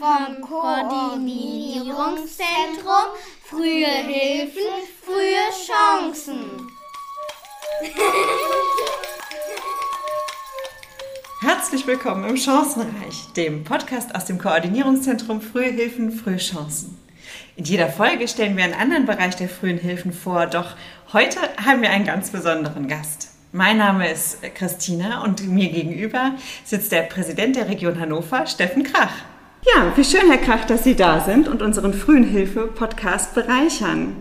vom Koordinierungszentrum Frühe Hilfen, frühe Chancen. Herzlich willkommen im Chancenreich, dem Podcast aus dem Koordinierungszentrum Frühe Hilfen, frühe Chancen. In jeder Folge stellen wir einen anderen Bereich der frühen Hilfen vor, doch heute haben wir einen ganz besonderen Gast. Mein Name ist Christina und mir gegenüber sitzt der Präsident der Region Hannover, Steffen Krach. Ja, wie schön, Herr Krach, dass Sie da sind und unseren frühen Hilfe-Podcast bereichern.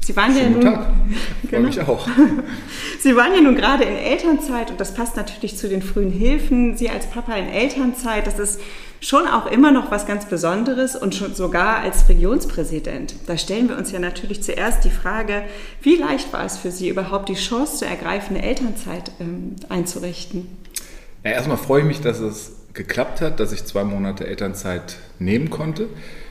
Sie waren Schönen ja nun, Tag. Genau. mich auch. Sie waren ja nun gerade in Elternzeit und das passt natürlich zu den frühen Hilfen. Sie als Papa in Elternzeit, das ist schon auch immer noch was ganz Besonderes und schon sogar als Regionspräsident. Da stellen wir uns ja natürlich zuerst die Frage, wie leicht war es für Sie überhaupt die Chance zu ergreifen, eine Elternzeit ähm, einzurichten? Ja, erstmal freue ich mich, dass es geklappt hat, dass ich zwei Monate Elternzeit nehmen konnte.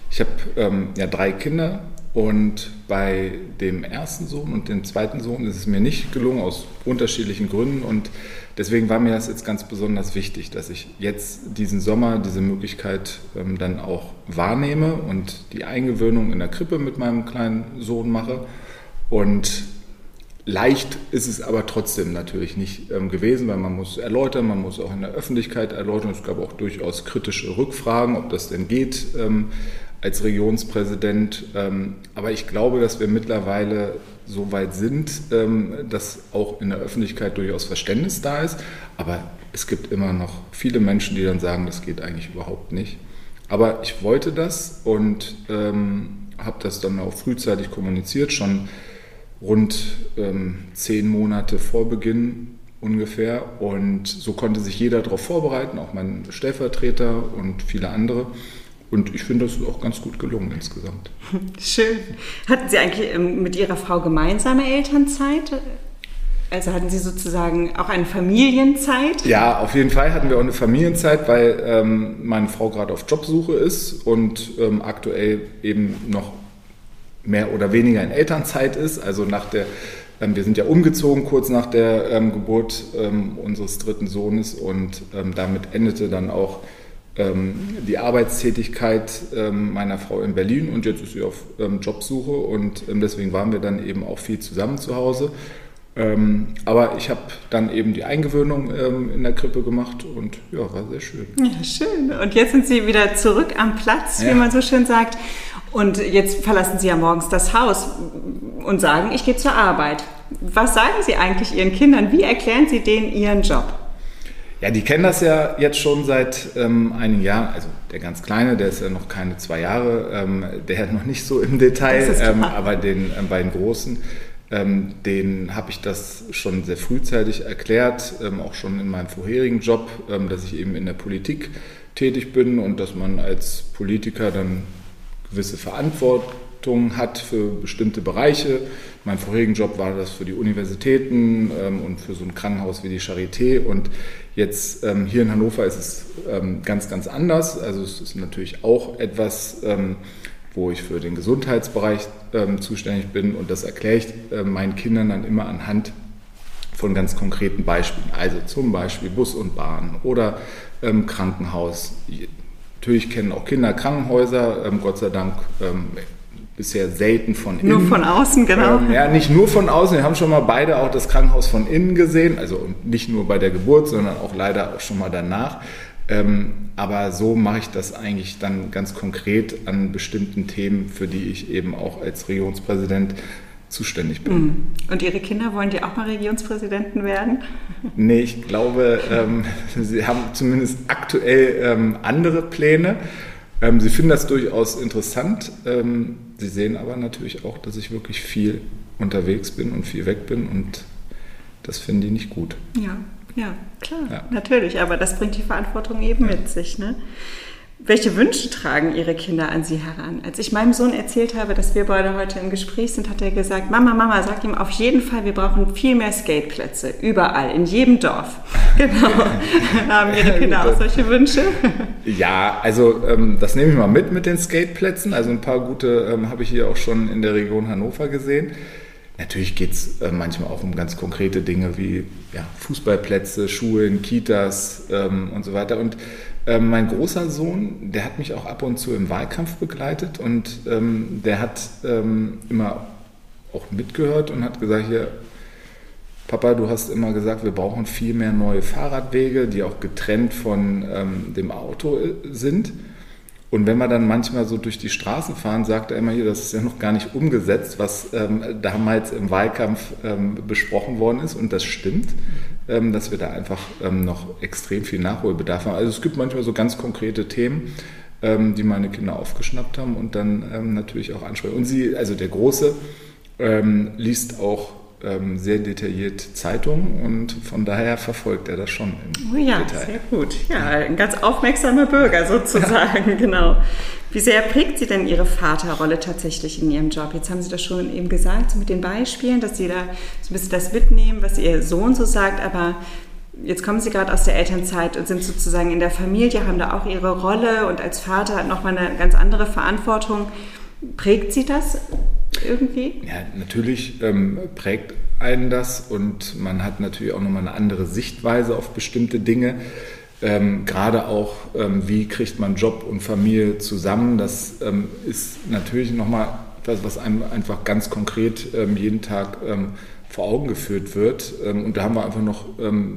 Ich habe ähm, ja drei Kinder und bei dem ersten Sohn und dem zweiten Sohn ist es mir nicht gelungen aus unterschiedlichen Gründen und deswegen war mir das jetzt ganz besonders wichtig, dass ich jetzt diesen Sommer diese Möglichkeit ähm, dann auch wahrnehme und die Eingewöhnung in der Krippe mit meinem kleinen Sohn mache und Leicht ist es aber trotzdem natürlich nicht ähm, gewesen, weil man muss erläutern, man muss auch in der Öffentlichkeit erläutern. Es gab auch durchaus kritische Rückfragen, ob das denn geht ähm, als Regionspräsident. Ähm, aber ich glaube, dass wir mittlerweile so weit sind, dass auch in der Öffentlichkeit durchaus Verständnis da ist. Aber es gibt immer noch viele Menschen, die dann sagen, das geht eigentlich überhaupt nicht. Aber ich wollte das und habe das dann auch frühzeitig kommuniziert, schon rund ähm, zehn Monate vor Beginn ungefähr. Und so konnte sich jeder darauf vorbereiten, auch mein Stellvertreter und viele andere. Und ich finde, das ist auch ganz gut gelungen insgesamt. Schön. Hatten Sie eigentlich ähm, mit Ihrer Frau gemeinsame Elternzeit? Also hatten Sie sozusagen auch eine Familienzeit? Ja, auf jeden Fall hatten wir auch eine Familienzeit, weil ähm, meine Frau gerade auf Jobsuche ist und ähm, aktuell eben noch mehr oder weniger in Elternzeit ist. Also nach der, ähm, wir sind ja umgezogen kurz nach der ähm, Geburt ähm, unseres dritten Sohnes und ähm, damit endete dann auch ähm, die Arbeitstätigkeit ähm, meiner Frau in Berlin und jetzt ist sie auf Jobsuche und deswegen waren wir dann eben auch viel zusammen zu Hause. aber ich habe dann eben die Eingewöhnung in der Krippe gemacht und ja, war sehr schön. Ja, schön. Und jetzt sind Sie wieder zurück am Platz, wie ja. man so schön sagt. Und jetzt verlassen Sie ja morgens das Haus und sagen, ich gehe zur Arbeit. Was sagen Sie eigentlich Ihren Kindern? Wie erklären Sie denen Ihren Job? Ja, die kennen das ja jetzt schon seit ähm, einigen Jahren. Also der ganz Kleine, der ist ja noch keine zwei Jahre, ähm, der hat noch nicht so im Detail, ähm, aber den äh, beiden Großen, ähm, denen habe ich das schon sehr frühzeitig erklärt, ähm, auch schon in meinem vorherigen Job, ähm, dass ich eben in der Politik tätig bin und dass man als Politiker dann gewisse Verantwortung hat für bestimmte Bereiche. In meinem vorherigen Job war das für die Universitäten ähm, und für so ein Krankenhaus wie die Charité. Und jetzt ähm, hier in Hannover ist es ähm, ganz, ganz anders. Also es ist natürlich auch etwas, ähm, wo ich für den Gesundheitsbereich ähm, zuständig bin. Und das erkläre ich äh, meinen Kindern dann immer anhand von ganz konkreten Beispielen. Also zum Beispiel Bus und Bahn oder ähm, Krankenhaus. Natürlich kennen auch Kinder Krankenhäuser, ähm, Gott sei Dank ähm, bisher selten von innen. Nur von außen, genau. Ähm, ja, nicht nur von außen. Wir haben schon mal beide auch das Krankenhaus von innen gesehen. Also nicht nur bei der Geburt, sondern auch leider auch schon mal danach. Ähm, aber so mache ich das eigentlich dann ganz konkret an bestimmten Themen, für die ich eben auch als Regionspräsident zuständig bin. Mhm. Und Ihre Kinder wollen die auch mal Regionspräsidenten werden? Nee, ich glaube, ähm, sie haben zumindest aktuell ähm, andere Pläne. Ähm, sie finden das durchaus interessant. Ähm, sie sehen aber natürlich auch, dass ich wirklich viel unterwegs bin und viel weg bin und das finden die nicht gut. Ja, ja, klar, ja. natürlich. Aber das bringt die Verantwortung eben ja. mit sich. Ne? Welche Wünsche tragen Ihre Kinder an Sie heran? Als ich meinem Sohn erzählt habe, dass wir beide heute im Gespräch sind, hat er gesagt, Mama, Mama, sag ihm auf jeden Fall, wir brauchen viel mehr Skateplätze, überall, in jedem Dorf. Genau. Haben Ihre Kinder auch solche Wünsche? Ja, also ähm, das nehme ich mal mit mit den Skateplätzen. Also ein paar gute ähm, habe ich hier auch schon in der Region Hannover gesehen. Natürlich geht es äh, manchmal auch um ganz konkrete Dinge wie ja, Fußballplätze, Schulen, Kitas ähm, und so weiter. Und Ähm, mein großer Sohn, der hat mich auch ab und zu im Wahlkampf begleitet und ähm, der hat ähm, immer auch mitgehört und hat gesagt, hier, Papa, du hast immer gesagt, wir brauchen viel mehr neue Fahrradwege, die auch getrennt von ähm, dem Auto äh, sind. Und wenn wir dann manchmal so durch die Straßen fahren, sagt er immer hier, das ist ja noch gar nicht umgesetzt, was ähm, damals im Wahlkampf ähm, besprochen worden ist. Und das stimmt, dass wir da einfach ähm, noch extrem viel Nachholbedarf haben. Also es gibt manchmal so ganz konkrete Themen, ähm, die meine Kinder aufgeschnappt haben und dann ähm, natürlich auch ansprechen. Und sie, also der Große, liest auch ähm, sehr detailliert Zeitungen und von daher verfolgt er das schon im oh ja, Detail. Sehr gut. Ja, ein ganz aufmerksamer Bürger sozusagen, ja. genau. Wie sehr prägt Sie denn Ihre Vaterrolle tatsächlich in Ihrem Job? Jetzt haben Sie das schon eben gesagt, so mit den Beispielen, dass Sie da so ein bisschen das mitnehmen, was Ihr Sohn so sagt, aber jetzt kommen Sie gerade aus der Elternzeit und sind sozusagen in der Familie, haben da auch Ihre Rolle und als Vater hat nochmal eine ganz andere Verantwortung. Prägt Sie das irgendwie? Ja, natürlich ähm, prägt einen das und man hat natürlich auch nochmal eine andere Sichtweise auf bestimmte Dinge. Ähm, Gerade auch, ähm, wie kriegt man Job und Familie zusammen, das ähm, ist natürlich nochmal etwas, was einem einfach ganz konkret ähm, jeden Tag ähm, vor Augen geführt wird. Ähm, und da haben wir einfach noch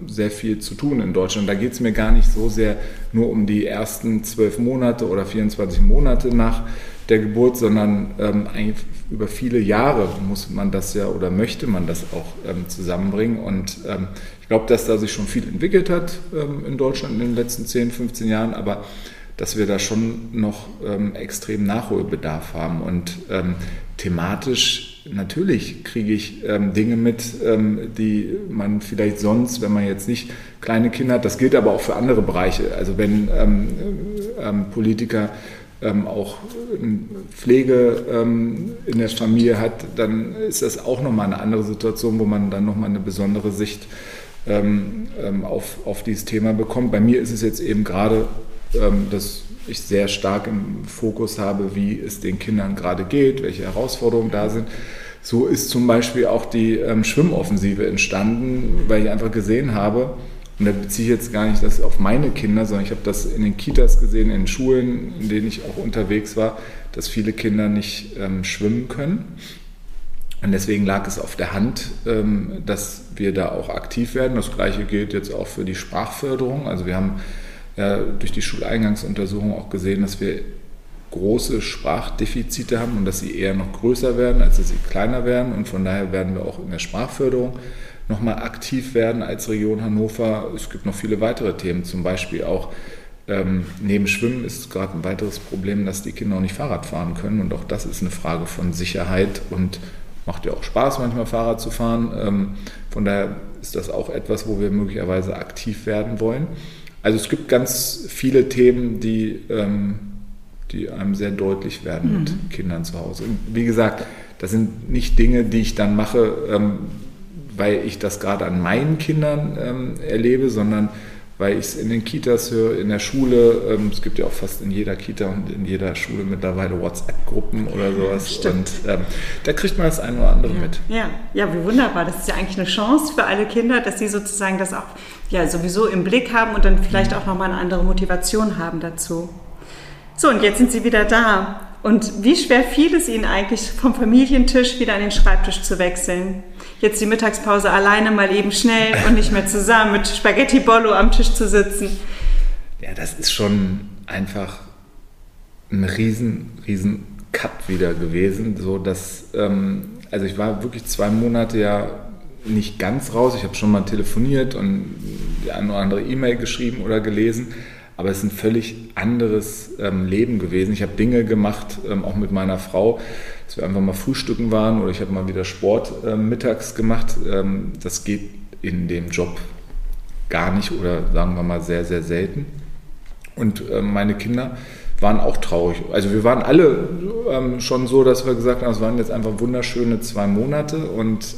sehr viel zu tun in Deutschland. Da geht es mir gar nicht so sehr nur um die ersten zwölf Monate oder 24 Monate nach der Geburt, sondern ähm, eigentlich über viele Jahre muss man das ja oder möchte man das auch ähm, zusammenbringen. Und ähm, ich glaube, dass da sich schon viel entwickelt hat ähm, in Deutschland in den letzten 10, 15 Jahren, aber dass wir da schon noch ähm, extrem Nachholbedarf haben. Und ähm, thematisch natürlich kriege ich Dinge mit, die man vielleicht sonst, wenn man jetzt nicht kleine Kinder hat, das gilt aber auch für andere Bereiche. Also wenn Politiker ähm, auch Pflege ähm, in der Familie hat, dann ist das auch nochmal eine andere Situation, wo man dann nochmal eine besondere Sicht ähm, ähm, auf, auf dieses Thema bekommt. Bei mir ist es jetzt eben gerade, ähm, dass ich sehr stark im Fokus habe, wie es den Kindern gerade geht, welche Herausforderungen da sind. So ist zum Beispiel auch die ähm, Schwimmoffensive entstanden, weil ich einfach gesehen habe, und da beziehe ich jetzt gar nicht das auf meine Kinder, sondern ich habe das in den Kitas gesehen, in Schulen, in denen ich auch unterwegs war, dass viele Kinder nicht ähm, schwimmen können. Und deswegen lag es auf der Hand, ähm, dass wir da auch aktiv werden. Das Gleiche gilt jetzt auch für die Sprachförderung. Also wir haben ja durch die Schuleingangsuntersuchung auch gesehen, dass wir große Sprachdefizite haben und dass sie eher noch größer werden, als dass sie kleiner werden. Und von daher werden wir auch in der Sprachförderung nochmal aktiv werden als Region Hannover. Es gibt noch viele weitere Themen, zum Beispiel auch ähm, neben Schwimmen ist gerade ein weiteres Problem, dass die Kinder auch nicht Fahrrad fahren können. Und auch das ist eine Frage von Sicherheit und macht ja auch Spaß, manchmal Fahrrad zu fahren. Ähm, von daher ist das auch etwas, wo wir möglicherweise aktiv werden wollen. Also es gibt ganz viele Themen, die, ähm, die einem sehr deutlich werden mhm. mit Kindern zu Hause. Und wie gesagt, das sind nicht Dinge, die ich dann mache, ähm, weil ich das gerade an meinen Kindern ähm, erlebe, sondern weil ich es in den Kitas höre, in der Schule. Ähm, es gibt ja auch fast in jeder Kita und in jeder Schule mittlerweile WhatsApp-Gruppen oder sowas. Stimmt. Und ähm, da kriegt man das eine oder andere ja. mit. Ja. ja, wie wunderbar. Das ist ja eigentlich eine Chance für alle Kinder, dass sie sozusagen das auch ja, sowieso im Blick haben und dann vielleicht mhm. auch nochmal eine andere Motivation haben dazu. So, und jetzt sind sie wieder da. Und wie schwer fiel es Ihnen eigentlich, vom Familientisch wieder an den Schreibtisch zu wechseln? Jetzt die Mittagspause alleine mal eben schnell und nicht mehr zusammen mit Spaghetti Bollo am Tisch zu sitzen. Ja, das ist schon einfach ein riesen, riesen Cut wieder gewesen. So dass, ähm, also ich war wirklich zwei Monate ja nicht ganz raus. Ich habe schon mal telefoniert und die eine oder andere E-Mail geschrieben oder gelesen aber es ist ein völlig anderes ähm, Leben gewesen. Ich habe Dinge gemacht, ähm, auch mit meiner Frau, dass wir einfach mal frühstücken waren oder ich habe mal wieder Sport ähm, mittags gemacht. Ähm, das geht in dem Job gar nicht oder sagen wir mal sehr, sehr selten. Und ähm, meine Kinder waren auch traurig. Also wir waren alle ähm, schon so, dass wir gesagt haben, es waren jetzt einfach wunderschöne zwei Monate und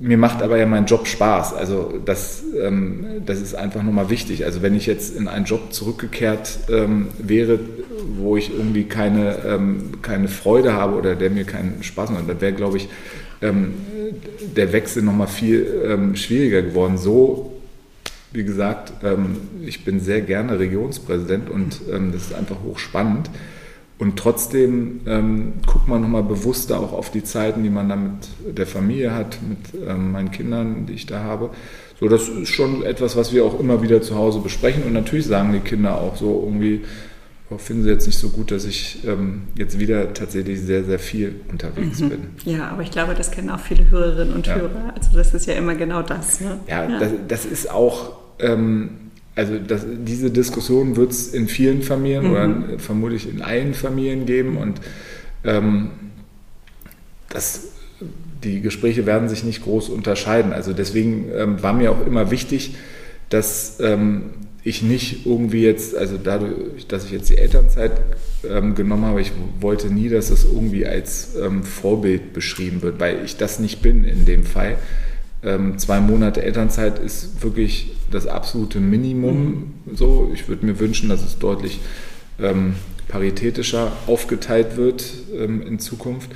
mir macht aber ja mein Job Spaß. Also das, ähm, das ist einfach nochmal wichtig. Also wenn ich jetzt in einen Job zurückgekehrt ähm, wäre, wo ich irgendwie keine, ähm, keine Freude habe oder der mir keinen Spaß macht, dann wäre, glaube ich, ähm, der Wechsel nochmal viel ähm, schwieriger geworden. So wie gesagt, ähm, ich bin sehr gerne Regionspräsident und das ist einfach hochspannend. Und trotzdem ähm, guckt man nochmal bewusster auch auf die Zeiten, die man dann mit der Familie hat, mit ähm, meinen Kindern, die ich da habe. So, das ist schon etwas, was wir auch immer wieder zu Hause besprechen. Und natürlich sagen die Kinder auch so irgendwie, oh, finden sie jetzt nicht so gut, dass ich ähm, jetzt wieder tatsächlich sehr, sehr viel unterwegs Mhm. bin. Ja, aber ich glaube, das kennen auch viele Hörerinnen und Ja. Hörer. Also das ist ja immer genau das. Ne? Ja, Das, das ist auch, ähm, also das, diese Diskussion wird es in vielen Familien oder vermutlich in allen Familien geben und ähm, das, die Gespräche werden sich nicht groß unterscheiden. Also deswegen ähm, war mir auch immer wichtig, dass ähm, ich nicht irgendwie jetzt, also dadurch, dass ich jetzt die Elternzeit ähm, genommen habe, ich wollte nie, dass das irgendwie als ähm, Vorbild beschrieben wird, weil ich das nicht bin in dem Fall. Ähm, zwei Monate Elternzeit ist wirklich das absolute Minimum. So, ich würde mir wünschen, dass es deutlich ähm, paritätischer aufgeteilt wird ähm, in Zukunft.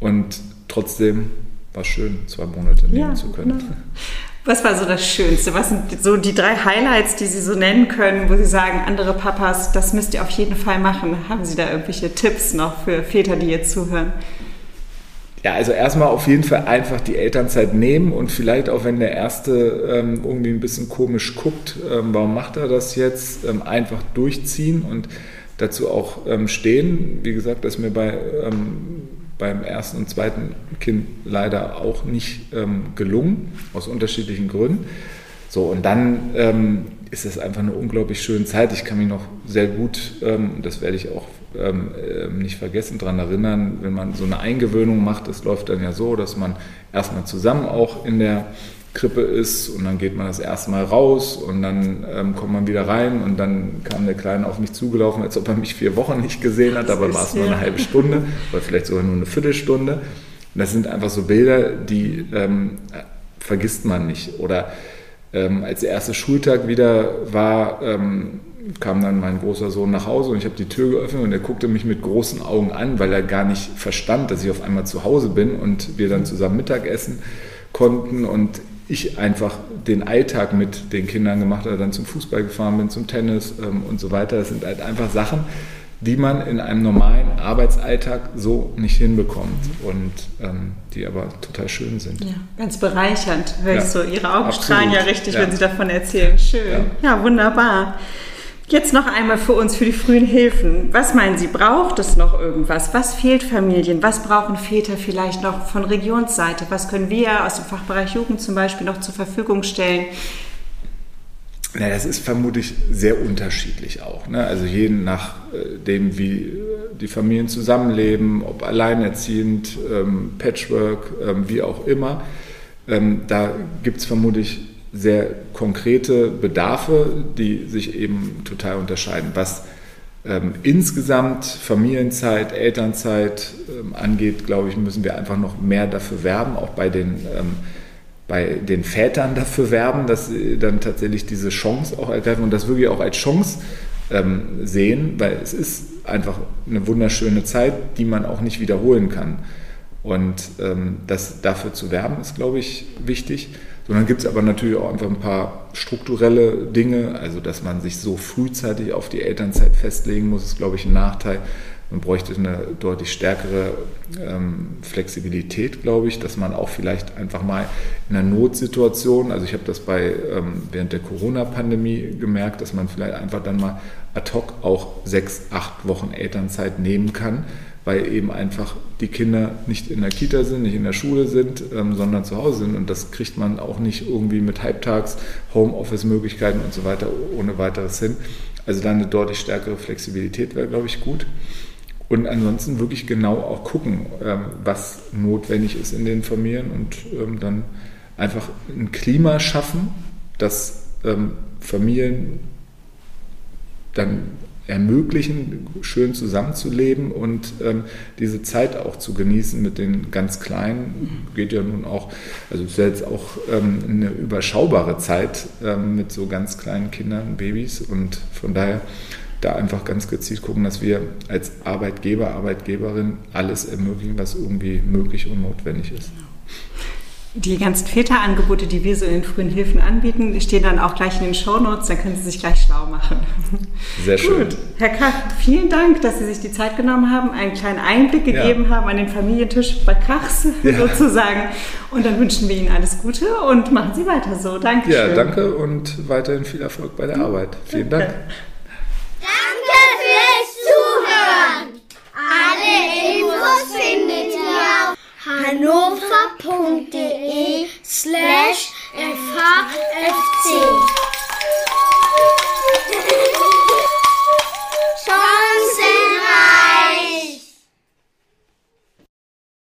Und trotzdem war es schön, zwei Monate nehmen Ja, zu können. genau. Was war so das Schönste? Was sind so die drei Highlights, die Sie so nennen können, wo Sie sagen, andere Papas, das müsst ihr auf jeden Fall machen? Haben Sie da irgendwelche Tipps noch für Väter, die jetzt zuhören? Ja, also erstmal auf jeden Fall einfach die Elternzeit nehmen und vielleicht auch wenn der Erste ähm, irgendwie ein bisschen komisch guckt, ähm, warum macht er das jetzt, ähm, einfach durchziehen und dazu auch ähm, stehen. Wie gesagt, das ist mir bei, ähm, beim ersten und zweiten Kind leider auch nicht ähm, gelungen, aus unterschiedlichen Gründen. So, und dann ist es einfach eine unglaublich schöne Zeit. Ich kann mich noch sehr gut, ähm, das werde ich auch ähm, ähm, nicht vergessen, daran erinnern, wenn man so eine Eingewöhnung macht, das läuft dann ja so, dass man erstmal zusammen auch in der Krippe ist und dann geht man das erste Mal raus und dann ähm, kommt man wieder rein und dann kam der Kleine auf mich zugelaufen, als ob er mich vier Wochen nicht gesehen hat, Süß, war es nur eine halbe Stunde oder vielleicht sogar nur eine Viertelstunde. Und das sind einfach so Bilder, die ähm, vergisst man nicht. Oder ähm, als der erste Schultag wieder war, ähm, kam dann mein großer Sohn nach Hause und ich habe die Tür geöffnet und er guckte mich mit großen Augen an, weil er gar nicht verstand, dass ich auf einmal zu Hause bin und wir dann zusammen Mittagessen konnten und ich einfach den Alltag mit den Kindern gemacht habe, dann zum Fußball gefahren bin, zum Tennis ähm, und so weiter. Das sind halt einfach Sachen, die man in einem normalen Arbeitsalltag so nicht hinbekommt und ähm, die aber total schön sind. Ja, ganz bereichernd. Höre ich Ja, so. Ihre Augen absolut. strahlen ja richtig, Ja. wenn Sie davon erzählen. Schön. Ja. wunderbar. Jetzt noch einmal für uns, für die frühen Hilfen. Was meinen Sie, braucht es noch irgendwas? Was fehlt Familien? Was brauchen Väter vielleicht noch von Regionsseite? Was können wir aus dem Fachbereich Jugend zum Beispiel noch zur Verfügung stellen? Na, das ist vermutlich sehr unterschiedlich auch. Ne? Also je nachdem, wie äh, die Familien zusammenleben, ob alleinerziehend, ähm, Patchwork, ähm, wie auch immer. Ähm, da gibt es vermutlich sehr konkrete Bedarfe, die sich eben total unterscheiden. Was ähm, insgesamt Familienzeit, Elternzeit ähm, angeht, glaube ich, müssen wir einfach noch mehr dafür werben, auch bei den ähm, bei den Vätern dafür werben, dass sie dann tatsächlich diese Chance auch ergreifen und das wirklich auch als Chance ähm, sehen, weil es ist einfach eine wunderschöne Zeit, die man auch nicht wiederholen kann. Und ähm, das dafür zu werben, ist, glaube ich, wichtig. Sondern gibt es aber natürlich auch einfach ein paar strukturelle Dinge, also dass man sich so frühzeitig auf die Elternzeit festlegen muss, ist, glaube ich, ein Nachteil. Man bräuchte eine deutlich stärkere ähm, Flexibilität, glaube ich, dass man auch vielleicht einfach mal in einer Notsituation, also ich habe das bei ähm, während der Corona-Pandemie gemerkt, dass man vielleicht einfach dann mal ad hoc auch sechs, acht Wochen Elternzeit nehmen kann, weil eben einfach die Kinder nicht in der Kita sind, nicht in der Schule sind, ähm, sondern zu Hause sind. Und das kriegt man auch nicht irgendwie mit Halbtags, Homeoffice-Möglichkeiten und so weiter ohne weiteres hin. Also da eine deutlich stärkere Flexibilität wäre, glaube ich, gut. Und ansonsten wirklich genau auch gucken, ähm, was notwendig ist in den Familien und ähm, dann einfach ein Klima schaffen, dass ähm, Familien dann ermöglichen, schön zusammenzuleben und ähm, diese Zeit auch zu genießen mit den ganz Kleinen. Geht ja nun auch, also ist ja jetzt auch ähm, eine überschaubare Zeit ähm, mit so ganz kleinen Kindern, Babys und von daher da einfach ganz gezielt gucken, dass wir als Arbeitgeber, Arbeitgeberin alles ermöglichen, was irgendwie möglich und notwendig ist. Die ganzen Väterangebote, die wir so in den frühen Hilfen anbieten, stehen dann auch gleich in den Shownotes, dann können Sie sich gleich schlau machen. Sehr schön. Gut, Herr Krach, vielen Dank, dass Sie sich die Zeit genommen haben, einen kleinen Einblick gegeben Ja. haben an den Familientisch bei Krachs Ja. sozusagen. Und dann wünschen wir Ihnen alles Gute und machen Sie weiter so. Dankeschön. Ja, danke und weiterhin viel Erfolg bei der Arbeit. Vielen Dank. Alle Infos findet ihr auf hannover.de slash fhfc.